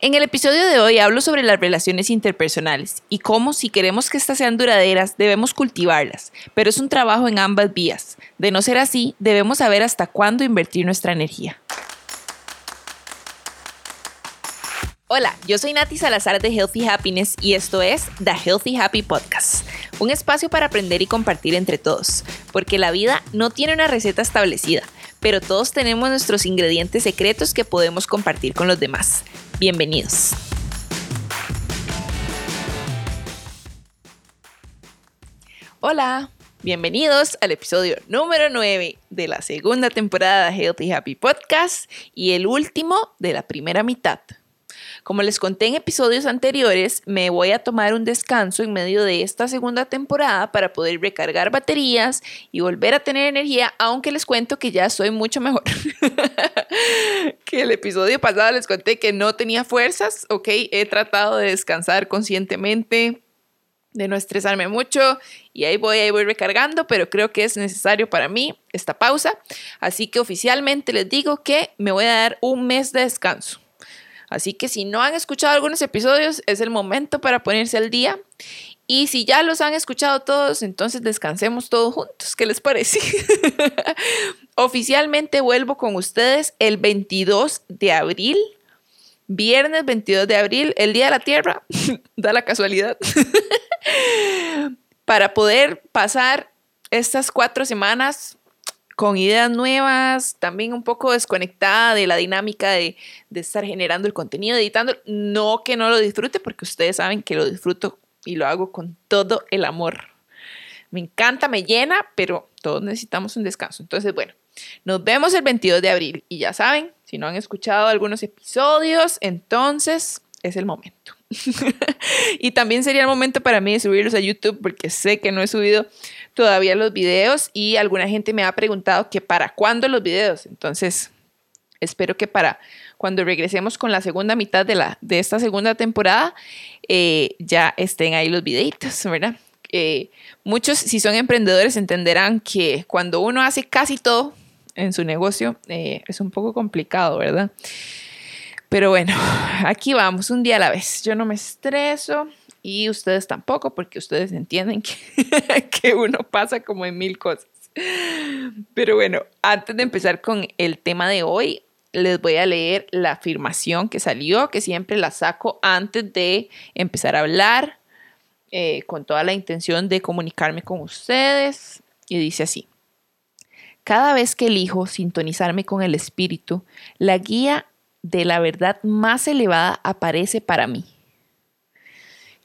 En el episodio de hoy hablo sobre las relaciones interpersonales y cómo si queremos que éstas sean duraderas debemos cultivarlas, pero es un trabajo en ambas vías. De no ser así, debemos saber hasta cuándo invertir nuestra energía. Hola, yo soy Nati Salazar de Healthy Happiness y esto es The Healthy Happy Podcast, un espacio para aprender y compartir entre todos, porque la vida no tiene una receta establecida, pero todos tenemos nuestros ingredientes secretos que podemos compartir con los demás. Bienvenidos. Hola, bienvenidos al episodio número 9 de la segunda temporada de Healthy Happy Podcast y el último de la primera mitad. Como les conté en episodios anteriores, me voy a tomar un descanso en medio de esta segunda temporada para poder recargar baterías y volver a tener energía, aunque les cuento que ya soy mucho mejor. que el episodio pasado les conté que no tenía fuerzas, ok, he tratado de descansar conscientemente de no estresarme mucho y ahí voy, ahí voy recargando, pero creo que es necesario para mí esta pausa. Así que oficialmente les digo que me voy a dar un mes de descanso. Así que si no han escuchado algunos episodios, es el momento para ponerse al día. Y si ya los han escuchado todos, entonces descansemos todos juntos. ¿Qué les parece? Oficialmente vuelvo con ustedes el 22 de abril. Viernes 22 de abril, el Día de la Tierra, da la casualidad, para poder pasar estas cuatro semanas con ideas nuevas, también un poco desconectada de la dinámica de, estar generando el contenido, editando. No que no lo disfrute, porque ustedes saben que lo disfruto y lo hago con todo el amor. Me encanta, me llena, pero todos necesitamos un descanso. Entonces, bueno, nos vemos el 22 de abril y ya saben, si no han escuchado algunos episodios, entonces es el momento. y también sería el momento para mí de subirlos a YouTube porque sé que no he subido todavía los videos y alguna gente me ha preguntado que para cuándo los videos. Entonces, espero que para cuando regresemos con la segunda mitad de, la, de esta segunda temporada eh, ya estén ahí los videitos, ¿verdad? Eh, muchos, si son emprendedores, entenderán que cuando uno hace casi todo en su negocio, eh, es un poco complicado, ¿verdad? Pero bueno, aquí vamos, un día a la vez. Yo no me estreso y ustedes tampoco, porque ustedes entienden que, uno pasa como en mil cosas. Pero bueno, antes de empezar con el tema de hoy, les voy a leer la afirmación que salió, que siempre la saco antes de empezar a hablar, eh, con toda la intención de comunicarme con ustedes. Y dice así, cada vez que elijo sintonizarme con el espíritu, la guía de la verdad más elevada aparece para mí.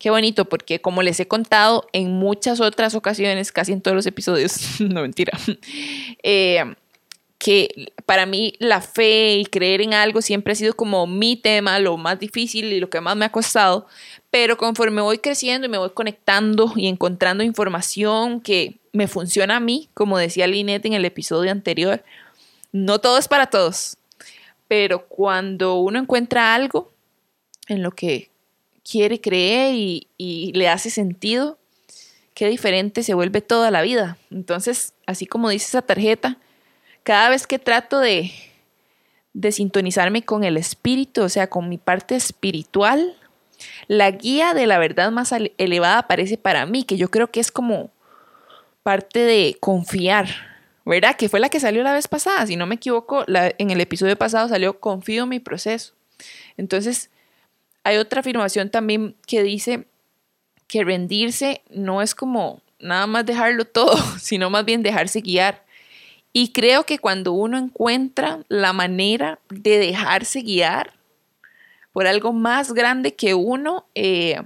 Qué bonito, porque como les he contado en muchas otras ocasiones, casi en todos los episodios, no mentira, eh, que para mí la fe y creer en algo siempre ha sido como mi tema, lo más difícil y lo que más me ha costado, pero conforme voy creciendo y me voy conectando y encontrando información que me funciona a mí, como decía Linette en el episodio anterior, no todo es para todos, pero cuando uno encuentra algo en lo que quiere creer y, le hace sentido, qué diferente se vuelve toda la vida. Entonces, así como dice esa tarjeta, cada vez que trato de, de sintonizarme con el espíritu, o sea, con mi parte espiritual, la guía de la verdad más elevada aparece para mí, que yo creo que es como parte de confiar, ¿verdad? Que fue la que salió la vez pasada, si no me equivoco, en el episodio pasado salió confío en mi proceso. Entonces, hay otra afirmación también que dice que rendirse no es como nada más dejarlo todo, sino más bien dejarse guiar. Y creo que cuando uno encuentra la manera de dejarse guiar por algo más grande que uno, eh,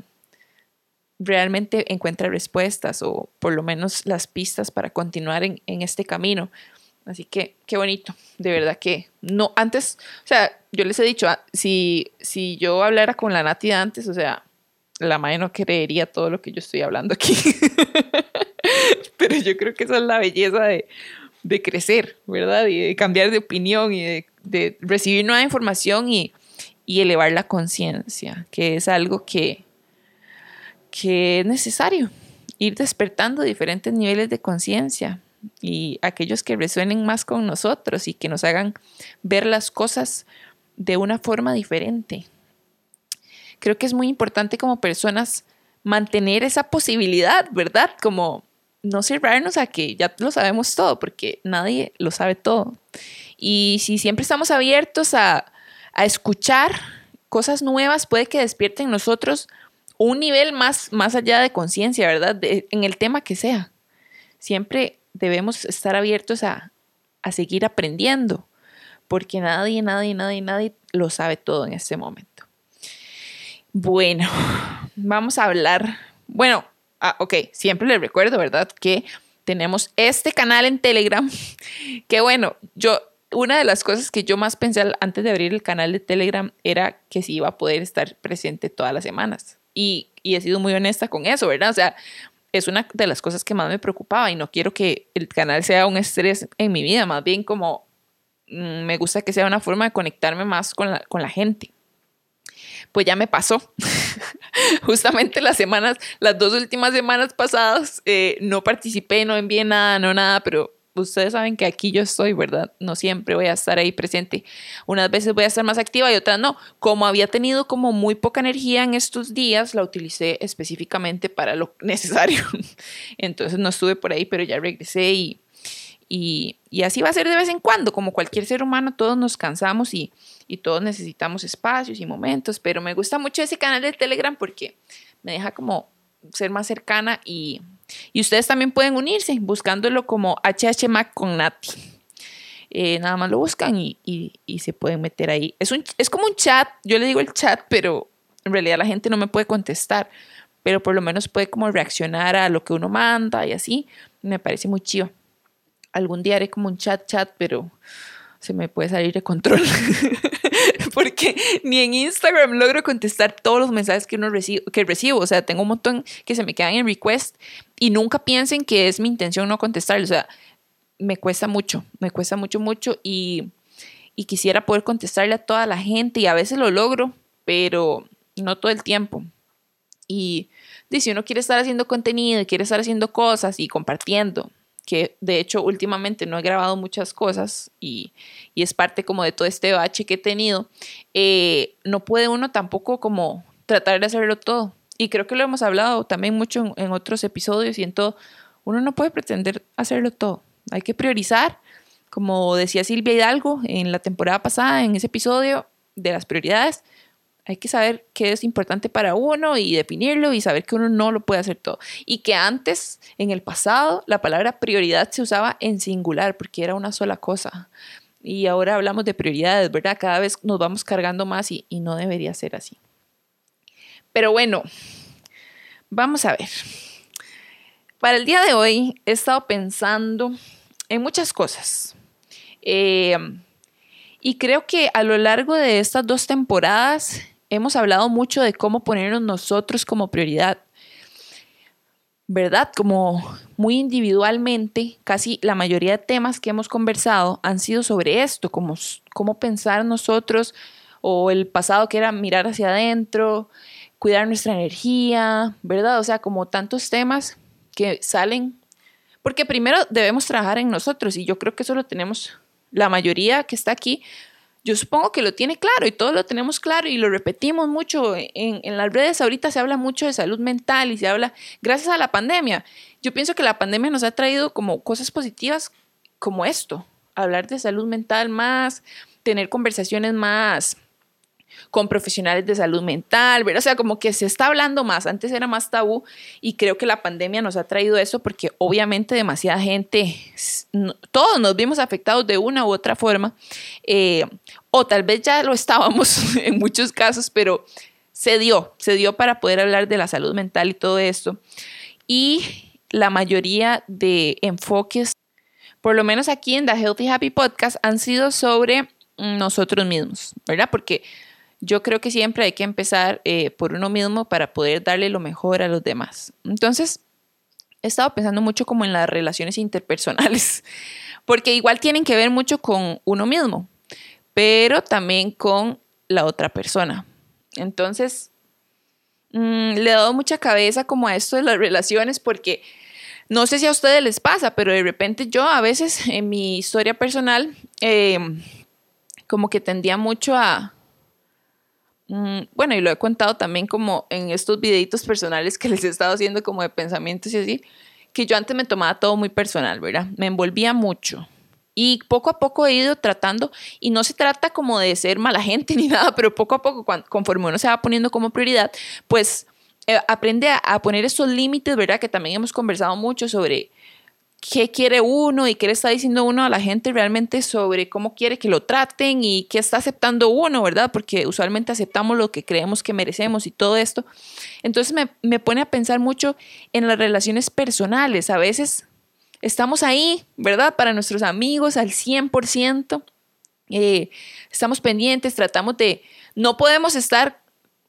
realmente encuentra respuestas o por lo menos las pistas para continuar en, este camino. Así que qué bonito, de verdad que no, antes, o sea, yo les he dicho, ah, si, si yo hablara con la Nati antes, o sea, la madre no creería todo lo que yo estoy hablando aquí. Pero yo creo que esa es la belleza de, de crecer, ¿verdad? Y de cambiar de opinión y de, de recibir nueva información y, y elevar la conciencia, que es algo que, que es necesario ir despertando diferentes niveles de conciencia y aquellos que resuenen más con nosotros y que nos hagan ver las cosas de una forma diferente. creo que es muy importante como personas mantener esa posibilidad, ¿verdad? Como no cerrarnos a que ya lo sabemos todo, porque nadie lo sabe todo. Y si siempre estamos abiertos a, a escuchar cosas nuevas, puede que despierten en nosotros un nivel más, más allá de conciencia, ¿verdad? en el tema que sea. Siempre debemos estar abiertos a, a seguir aprendiendo, porque nadie, nadie, nadie, nadie lo sabe todo en este momento. Bueno, vamos a hablar. Bueno, ah, ok, siempre les recuerdo, ¿verdad? Que tenemos este canal en Telegram. Que bueno, yo, una de las cosas que yo más pensé antes de abrir el canal de Telegram era que si iba a poder estar presente todas las semanas. Y, y he sido muy honesta con eso, ¿verdad? O sea, es una de las cosas que más me preocupaba y no quiero que el canal sea un estrés en mi vida, más bien como mm, me gusta que sea una forma de conectarme más con la, con la gente. Pues ya me pasó. Justamente las semanas, las dos últimas semanas pasadas, eh, no participé, no envié nada, no nada, pero ustedes saben que aquí yo estoy, ¿verdad? No siempre voy a estar ahí presente. Unas veces voy a estar más activa y otras no. Como había tenido como muy poca energía en estos días, la utilicé específicamente para lo necesario. Entonces no estuve por ahí, pero ya regresé y, y, y, así va a ser de vez en cuando. Como cualquier ser humano, todos nos cansamos y, y todos necesitamos espacios y momentos, pero me gusta mucho ese canal de Telegram porque me deja como ser más cercana y y ustedes también pueden unirse buscándolo como HHMAC con Nati. Eh, nada más lo buscan y, y, se pueden meter ahí. Es, un, es como un chat, yo le digo el chat, pero en realidad la gente no me puede contestar, pero por lo menos puede como reaccionar a lo que uno manda y así. Me parece muy chido. Algún día haré como un chat chat, pero se me puede salir de control. porque ni en Instagram logro contestar todos los mensajes que, uno recibo, que recibo. O sea, tengo un montón que se me quedan en request y nunca piensen que es mi intención no contestar. O sea, me cuesta mucho, me cuesta mucho, mucho y, y quisiera poder contestarle a toda la gente y a veces lo logro, pero no todo el tiempo. Y, y si uno quiere estar haciendo contenido quiere estar haciendo cosas y compartiendo, que de hecho últimamente no he grabado muchas cosas y, es parte como de todo este bache que he tenido, eh, no puede uno tampoco como tratar de hacerlo todo. Y creo que lo hemos hablado también mucho en, otros episodios y en todo. Uno no puede pretender hacerlo todo. Hay que priorizar, como decía Silvia Hidalgo en la temporada pasada, en ese episodio de las prioridades, hay que saber qué es importante para uno y definirlo y saber que uno no lo puede hacer todo. Y que antes, en el pasado, la palabra prioridad se usaba en singular porque era una sola cosa. Y ahora hablamos de prioridades, ¿verdad? Cada vez nos vamos cargando más y, y no debería ser así. Pero bueno, vamos a ver. Para el día de hoy he estado pensando en muchas cosas. Eh, y creo que a lo largo de estas dos temporadas hemos hablado mucho de cómo ponernos nosotros como prioridad. ¿Verdad? Como muy individualmente, casi la mayoría de temas que hemos conversado han sido sobre esto, como cómo pensar nosotros o el pasado que era mirar hacia adentro, cuidar nuestra energía, ¿verdad? O sea, como tantos temas que salen, porque primero debemos trabajar en nosotros y yo creo que eso lo tenemos la mayoría que está aquí, yo supongo que lo tiene claro y todos lo tenemos claro y lo repetimos mucho. En, en, las redes ahorita se habla mucho de salud mental y se habla, gracias a la pandemia, yo pienso que la pandemia nos ha traído como cosas positivas como esto, hablar de salud mental más, tener conversaciones más con profesionales de salud mental, ¿verdad? O sea, como que se está hablando más, antes era más tabú y creo que la pandemia nos ha traído eso porque obviamente demasiada gente, todos nos vimos afectados de una u otra forma, eh, o tal vez ya lo estábamos en muchos casos, pero se dio, se dio para poder hablar de la salud mental y todo esto. Y la mayoría de enfoques, por lo menos aquí en The Healthy Happy Podcast, han sido sobre nosotros mismos, ¿verdad? Porque yo creo que siempre hay que empezar eh, por uno mismo para poder darle lo mejor a los demás. Entonces, he estado pensando mucho como en las relaciones interpersonales, porque igual tienen que ver mucho con uno mismo, pero también con la otra persona. Entonces, mm, le he dado mucha cabeza como a esto de las relaciones porque no sé si a ustedes les pasa, pero de repente yo a veces en mi historia personal, em, como que tendía mucho a, bueno, y lo he contado también como en estos videitos personales que les he estado haciendo como de pensamientos y así, que yo antes me tomaba todo muy personal, ¿verdad? Me envolvía mucho. Y poco a poco he ido tratando, y no se trata como de ser mala gente ni nada, pero poco a poco, conforme uno se va poniendo como prioridad, pues eh, aprende a, poner esos límites, ¿verdad? Que también hemos conversado mucho sobre qué quiere uno y qué le está diciendo uno a la gente realmente sobre cómo quiere que lo traten y qué está aceptando uno, ¿verdad? Porque usualmente aceptamos lo que creemos que merecemos y todo esto. Entonces me, me pone a pensar mucho en las relaciones personales. A veces estamos ahí, ¿verdad? Para nuestros amigos al 100%. Eh, estamos pendientes, tratamos de, no podemos estar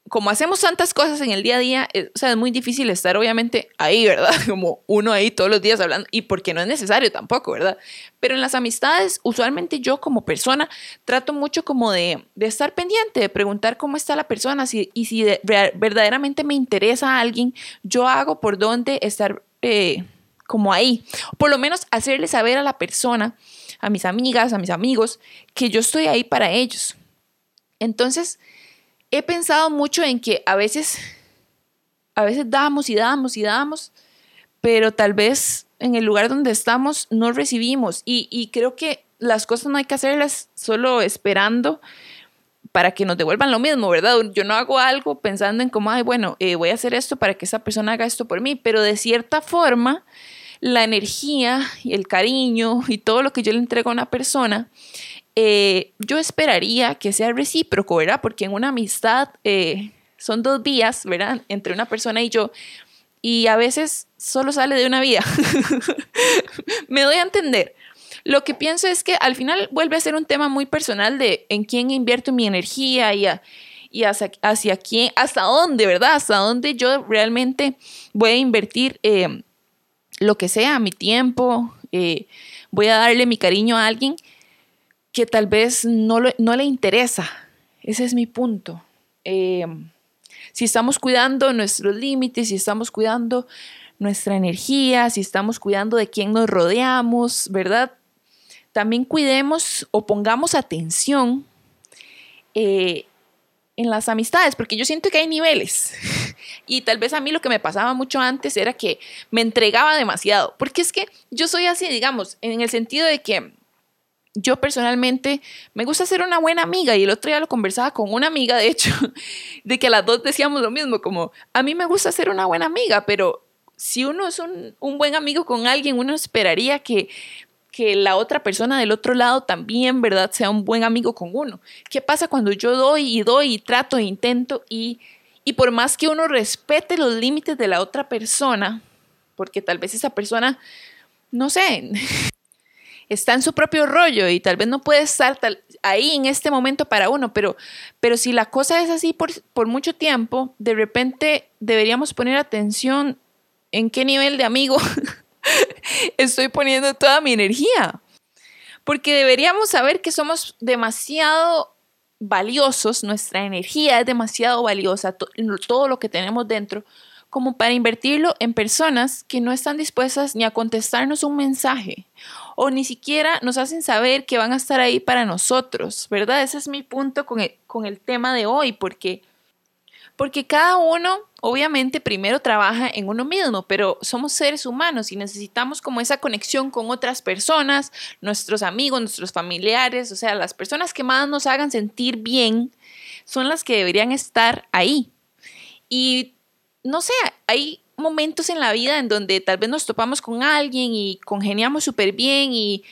como hacemos tantas cosas en el día a día, eh, o sea, es muy difícil estar obviamente ahí, ¿verdad? Como uno ahí todos los días hablando, y porque no es necesario tampoco, ¿verdad? Pero en las amistades, usualmente yo como persona trato mucho como de, de estar pendiente, de preguntar cómo está la persona, y si verdaderamente me interesa a alguien, yo hago por dónde estar eh, como ahí, por lo menos hacerle saber a la persona, a mis amigas, a mis amigos, que yo estoy ahí para ellos. Entonces, he pensado mucho en que a veces, a veces damos y damos y damos, pero tal vez en el lugar donde estamos no recibimos. Y, creo que las cosas no hay que hacerlas solo esperando para que nos devuelvan lo mismo, ¿verdad? Yo no hago algo pensando en cómo, ay, bueno, eh, voy a hacer esto para que esa persona haga esto por mí, pero de cierta forma, la energía y el cariño y todo lo que yo le entrego a una persona eh, yo esperaría que sea recíproco, ¿verdad? Porque en una amistad eh, son dos vías, ¿verdad? Entre una persona y yo. Y a veces solo sale de una vía. Me doy a entender. Lo que pienso es que al final vuelve a ser un tema muy personal de en quién invierto mi energía y, y hacia, quién, hasta dónde, ¿verdad? Hasta dónde yo realmente voy a invertir eh, lo que sea, mi tiempo, voy a darle mi cariño a alguien que tal vez no, no le interesa. Ese es mi punto. Eh, si estamos cuidando nuestros límites, si estamos cuidando nuestra energía, si estamos cuidando de quién nos rodeamos, ¿verdad? También cuidemos o pongamos atención eh, en las amistades, porque yo siento que hay niveles. Y tal vez a mí lo que me pasaba mucho antes era que me entregaba demasiado, porque es que yo soy así, digamos, en el sentido de que yo personalmente me gusta ser una buena amiga y el otro día lo conversaba con una amiga, de hecho, de que las dos decíamos lo mismo, como a mí me gusta ser una buena amiga, pero si uno es un, buen amigo con alguien, uno esperaría que, que la otra persona del otro lado también, ¿verdad?, sea un buen amigo con uno. ¿Qué pasa cuando yo doy y doy y trato e intento y, y por más que uno respete los límites de la otra persona, porque tal vez esa persona, no sé, está en su propio rollo y tal vez no puede estar ahí en este momento para uno, pero, pero si la cosa es así por, por mucho tiempo, de repente deberíamos poner atención en qué nivel de amigo estoy poniendo toda mi energía. Porque deberíamos saber que somos demasiado valiosos, nuestra energía es demasiado valiosa, todo lo que tenemos dentro, como para invertirlo en personas que no están dispuestas ni a contestarnos un mensaje o ni siquiera nos hacen saber que van a estar ahí para nosotros, ¿verdad? Ese es mi punto con el, con el tema de hoy, porque, porque cada uno obviamente primero trabaja en uno mismo, pero somos seres humanos y necesitamos como esa conexión con otras personas, nuestros amigos, nuestros familiares, o sea, las personas que más nos hagan sentir bien son las que deberían estar ahí. Y no sé, hay momentos en la vida en donde tal vez nos topamos con alguien y congeniamos súper bien y,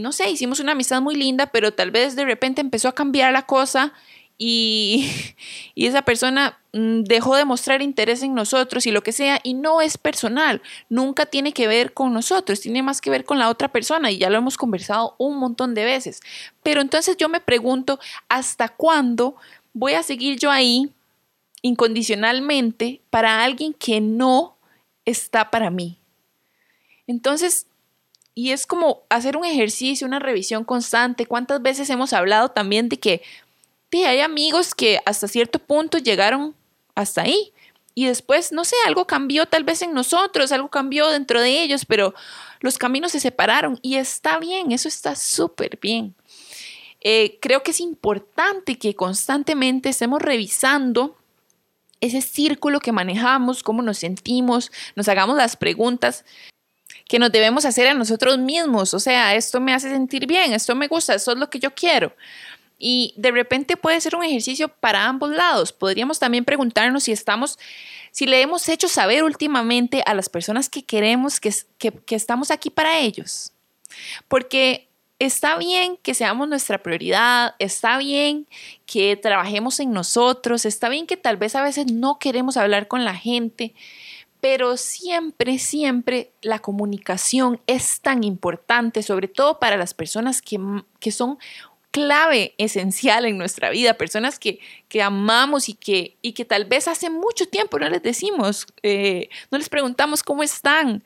no sé, hicimos una amistad muy linda, pero tal vez de repente empezó a cambiar la cosa y, y, esa persona mm, dejó de mostrar interés en nosotros y lo que sea, y no es personal, nunca tiene que ver con nosotros, tiene más que ver con la otra persona y ya lo hemos conversado un montón de veces. Pero entonces yo me pregunto, ¿hasta cuándo voy a seguir yo ahí incondicionalmente para alguien que no está para mí. Entonces, y es como hacer un ejercicio, una revisión constante. ¿Cuántas veces hemos hablado también de que hay amigos que hasta cierto punto llegaron hasta ahí? Y después, no sé, algo cambió tal vez en nosotros, algo cambió dentro de ellos, pero los caminos se separaron y está bien, eso está súper bien. eh, creo que es importante que constantemente estemos revisando ese círculo que manejamos, cómo nos sentimos, nos hagamos las preguntas que nos debemos hacer a nosotros mismos. O sea, esto me hace sentir bien, esto me gusta, esto es lo que yo quiero. Y de repente puede ser un ejercicio para ambos lados. Podríamos también preguntarnos si estamos, si le hemos hecho saber últimamente a las personas que queremos que, que, estamos aquí para ellos. Porque está bien que seamos nuestra prioridad, está bien que trabajemos en nosotros, está bien que tal vez a veces no queremos hablar con la gente, pero siempre, siempre la comunicación es tan importante, sobre todo para las personas que, que son clave esencial en nuestra vida, personas que, que amamos y que, y que tal vez hace mucho tiempo no les decimos, eh, no les preguntamos cómo están.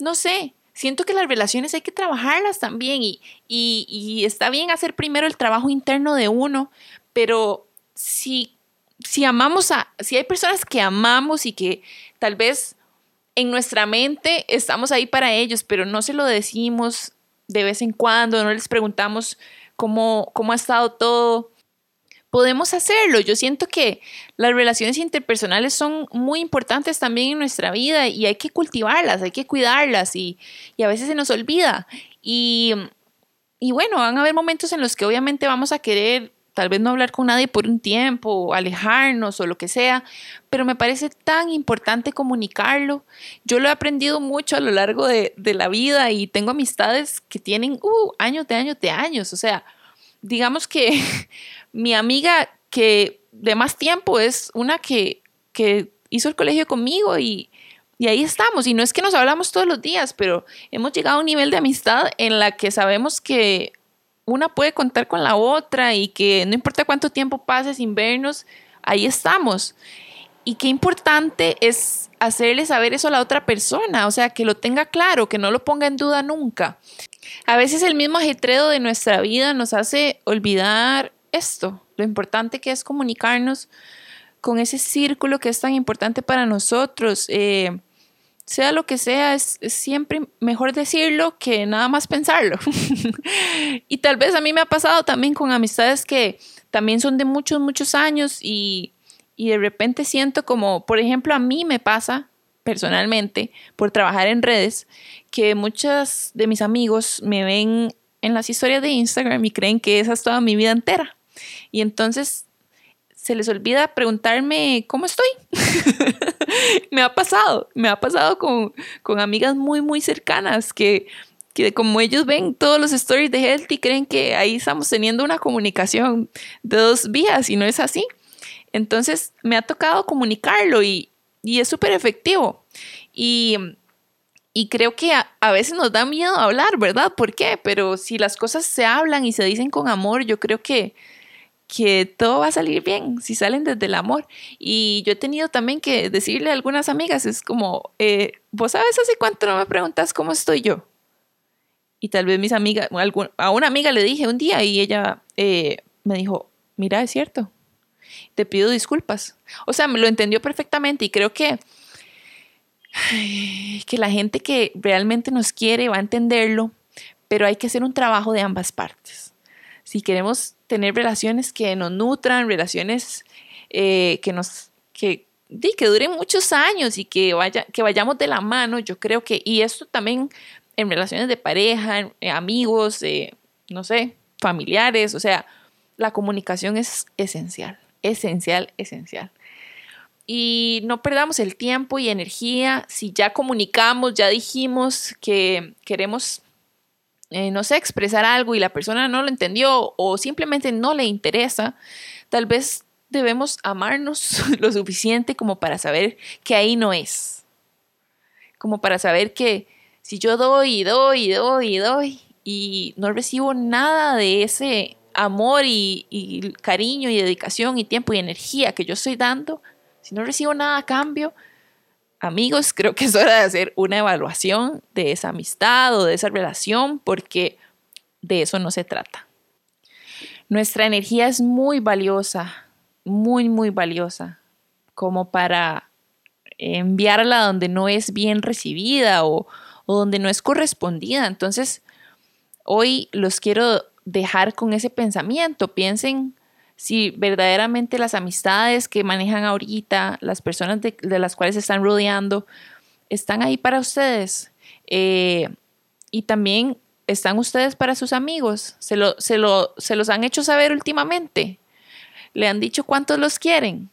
No sé, siento que las relaciones hay que trabajarlas también y, y, está bien hacer primero el trabajo interno de uno, pero si, si amamos a, si hay personas que amamos y que tal vez en nuestra mente estamos ahí para ellos, pero no se lo decimos de vez en cuando, no les preguntamos cómo, cómo ha estado todo. Podemos hacerlo. Yo siento que las relaciones interpersonales son muy importantes también en nuestra vida y hay que cultivarlas, hay que cuidarlas y, y a veces se nos olvida. Y, y bueno, van a haber momentos en los que obviamente vamos a querer tal vez no hablar con nadie por un tiempo, o alejarnos o lo que sea, pero me parece tan importante comunicarlo. Yo lo he aprendido mucho a lo largo de, la vida y tengo amistades que tienen uh, años de años de años. O sea, digamos que mi amiga que de más tiempo es una que, que hizo el colegio conmigo y, y ahí estamos. Y no es que nos hablamos todos los días, pero hemos llegado a un nivel de amistad en la que sabemos que una puede contar con la otra y que no importa cuánto tiempo pase sin vernos, ahí estamos. Y qué importante es hacerle saber eso a la otra persona, o sea, que lo tenga claro, que no lo ponga en duda nunca. A veces el mismo ajetreo de nuestra vida nos hace olvidar esto, lo importante que es comunicarnos con ese círculo que es tan importante para nosotros. Eh, sea lo que sea, es, siempre mejor decirlo que nada más pensarlo. y tal vez a mí me ha pasado también con amistades que también son de muchos, muchos años y, y de repente siento como, por ejemplo, a mí me pasa personalmente por trabajar en redes que muchos de mis amigos me ven en las historias de Instagram y creen que esa es toda mi vida entera. Y entonces se les olvida preguntarme cómo estoy. me ha pasado, me ha pasado con, amigas muy, muy cercanas que, que como ellos ven todos los stories de Healthy, creen que ahí estamos teniendo una comunicación de dos vías y no es así. Entonces me ha tocado comunicarlo y, es súper efectivo. Y, creo que a, a, veces nos da miedo hablar, ¿verdad? ¿Por qué? Pero si las cosas se hablan y se dicen con amor, yo creo que, que todo va a salir bien si salen desde el amor. Y yo he tenido también que decirle a algunas amigas, es como, eh, vos sabes hace cuánto no me preguntas cómo estoy yo. Y tal vez mis amigas, a una amiga le dije un día y ella eh, me dijo, mira, es cierto, te pido disculpas. O sea, me lo entendió perfectamente y creo que, que la gente que realmente nos quiere va a entenderlo, pero hay que hacer un trabajo de ambas partes. Si queremos tener relaciones que nos nutran, relaciones eh, que nos, que, que duren muchos años y que, vaya, que vayamos de la mano, yo creo que, y esto también en relaciones de pareja, amigos, no sé, familiares, o sea, la comunicación es esencial, esencial, esencial. Y no perdamos el tiempo y energía si ya comunicamos, ya dijimos que queremos eh, no sé, expresar algo y la persona no lo entendió o simplemente no le interesa, tal vez debemos amarnos lo suficiente como para saber que ahí no es. Como para saber que si yo doy y doy y doy y doy y no recibo nada de ese amor y, y cariño y dedicación y tiempo y energía que yo estoy dando, si no recibo nada a cambio, amigos, creo que es hora de hacer una evaluación de esa amistad o de esa relación porque de eso no se trata. Nuestra energía es muy valiosa, muy, muy valiosa, como para enviarla donde no es bien recibida o, donde no es correspondida. Entonces, hoy los quiero dejar con ese pensamiento. Piensen si verdaderamente las amistades que manejan ahorita, las personas de, las cuales están rodeando, están ahí para ustedes. Eh, y también están ustedes para sus amigos. Se, lo, se, lo, se los han hecho saber últimamente. Le han dicho cuántos los quieren.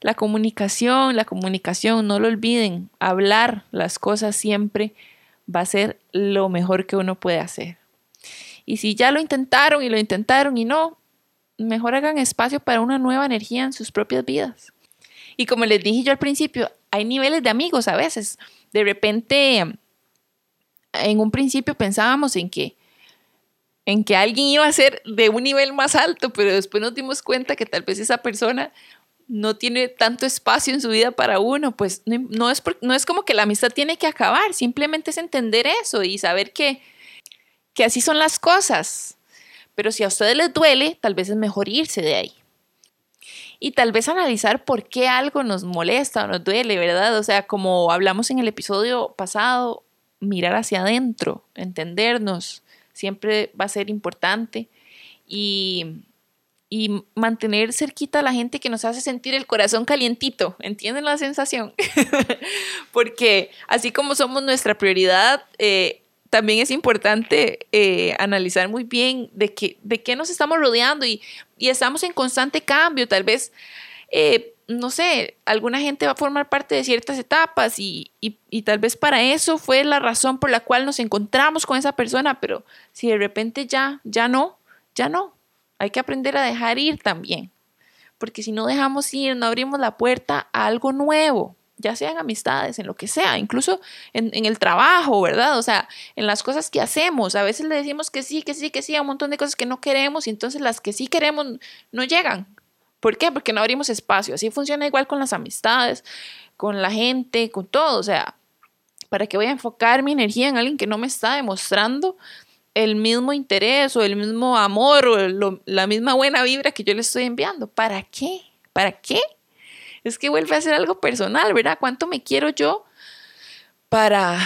La comunicación, la comunicación, no lo olviden. Hablar las cosas siempre va a ser lo mejor que uno puede hacer. Y si ya lo intentaron y lo intentaron y no, mejor hagan espacio para una nueva energía en sus propias vidas. Y como les dije yo al principio, hay niveles de amigos a veces. De repente, en un principio pensábamos en que en que alguien iba a ser de un nivel más alto, pero después nos dimos cuenta que tal vez esa persona no tiene tanto espacio en su vida para uno, pues no, es, no es como que la amistad tiene que acabar, simplemente es entender eso y saber que, que así son las cosas. Pero si a ustedes les duele, tal vez es mejor irse de ahí. Y tal vez analizar por qué algo nos molesta o nos duele, ¿verdad? O sea, como hablamos en el episodio pasado, mirar hacia adentro, entendernos, siempre va a ser importante. Y, y mantener cerquita a la gente que nos hace sentir el corazón calientito. ¿Entienden la sensación? Porque así como somos nuestra prioridad, eh, también es importante eh, analizar muy bien de, qué, de qué nos estamos rodeando y, estamos en constante cambio. Tal vez, eh, no sé, alguna gente va a formar parte de ciertas etapas y, tal vez para eso fue la razón por la cual nos encontramos con esa persona, pero si de repente ya, ya no, ya no. Hay que aprender a dejar ir también, porque si no dejamos ir, no abrimos la puerta a algo nuevo ya sean amistades, en lo que sea, incluso en, el trabajo, ¿verdad? O sea, en las cosas que hacemos. A veces le decimos que sí, que sí, que sí, a un montón de cosas que no queremos y entonces las que sí queremos no llegan. ¿Por qué? Porque no abrimos espacio. Así funciona igual con las amistades, con la gente, con todo. O sea, ¿para qué voy a enfocar mi energía en alguien que no me está demostrando el mismo interés o el mismo amor o la misma buena vibra que yo le estoy enviando? ¿Para qué? ¿Para qué? Es que vuelve a ser algo personal, ¿verdad? ¿Cuánto me quiero yo para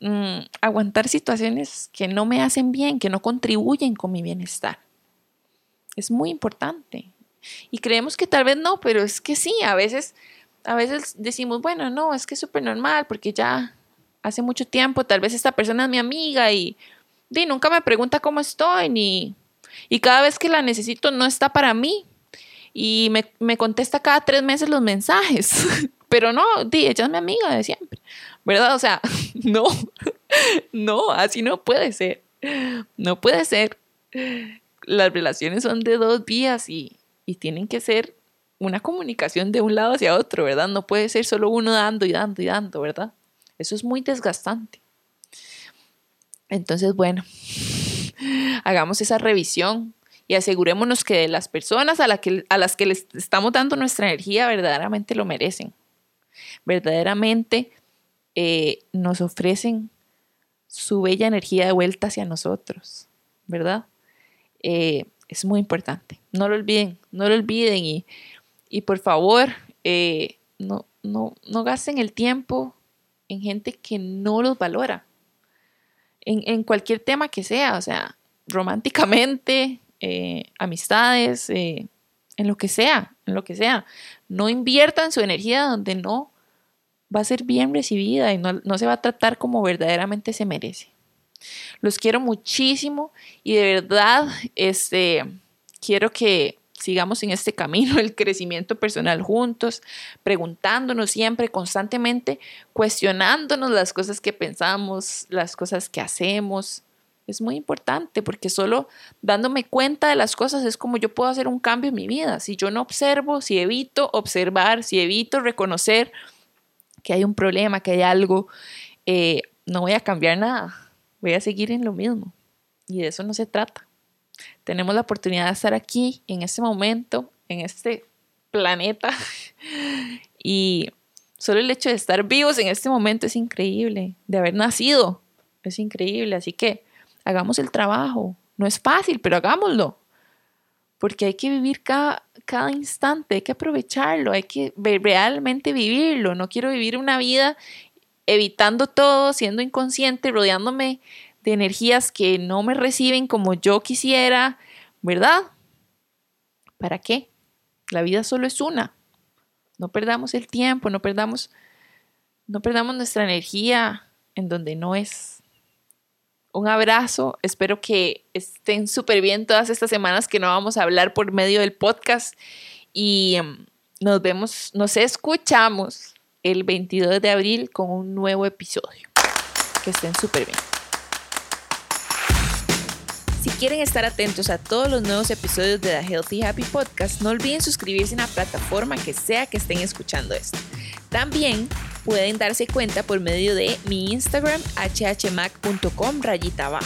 mm, aguantar situaciones que no me hacen bien, que no contribuyen con mi bienestar? Es muy importante. Y creemos que tal vez no, pero es que sí, a veces, a veces decimos, bueno, no, es que es súper normal porque ya hace mucho tiempo, tal vez esta persona es mi amiga y, y nunca me pregunta cómo estoy, ni, y cada vez que la necesito no está para mí y me, contesta cada tres meses los mensajes. Pero no, di, ella es mi amiga de siempre, ¿verdad? O sea, no, no, así no puede ser. No puede ser. Las relaciones son de dos vías y, y tienen que ser una comunicación de un lado hacia otro, ¿verdad? No puede ser solo uno dando y dando y dando, ¿verdad? Eso es muy desgastante. Entonces, bueno, hagamos esa revisión y asegurémonos que las personas a, la que, a las que les estamos dando nuestra energía verdaderamente lo merecen. Verdaderamente eh, nos ofrecen su bella energía de vuelta hacia nosotros, ¿verdad? Eh, es muy importante. No lo olviden, no lo olviden y, y por favor, eh, no, no, no gasten el tiempo en gente que no los valora. En, en, cualquier tema que sea, o sea, románticamente, eh, amistades, eh, en lo que sea, en lo que sea. No inviertan su energía donde no va a ser bien recibida y no, no se va a tratar como verdaderamente se merece. Los quiero muchísimo y de verdad este, quiero que sigamos en este camino del crecimiento personal juntos, preguntándonos siempre, constantemente, cuestionándonos las cosas que pensamos, las cosas que hacemos, es muy importante porque solo dándome cuenta de las cosas es como yo puedo hacer un cambio en mi vida. Si yo no observo, si evito observar, si evito reconocer que hay un problema, que hay algo, eh, no voy a cambiar nada. Voy a seguir en lo mismo. Y de eso no se trata. Tenemos la oportunidad de estar aquí, en este momento, en este planeta. y solo el hecho de estar vivos en este momento es increíble. De haber nacido es increíble. Así que hagamos el trabajo. No es fácil, pero hagámoslo. Porque hay que vivir cada, cada instante, hay que aprovecharlo, hay que realmente vivirlo. No quiero vivir una vida evitando todo, siendo inconsciente, rodeándome de energías que no me reciben como yo quisiera, ¿verdad? ¿Para qué? La vida solo es una. No perdamos el tiempo, no perdamos, no perdamos nuestra energía en donde no es. Un abrazo, espero que estén súper bien todas estas semanas que no vamos a hablar por medio del podcast y em, nos vemos, nos escuchamos el 22 de abril con un nuevo episodio. Que estén súper bien. Si quieren estar atentos a todos los nuevos episodios de The Healthy Happy Podcast, no olviden suscribirse en la plataforma que sea que estén escuchando esto. También pueden darse cuenta por medio de mi Instagram hhmac.com rayita.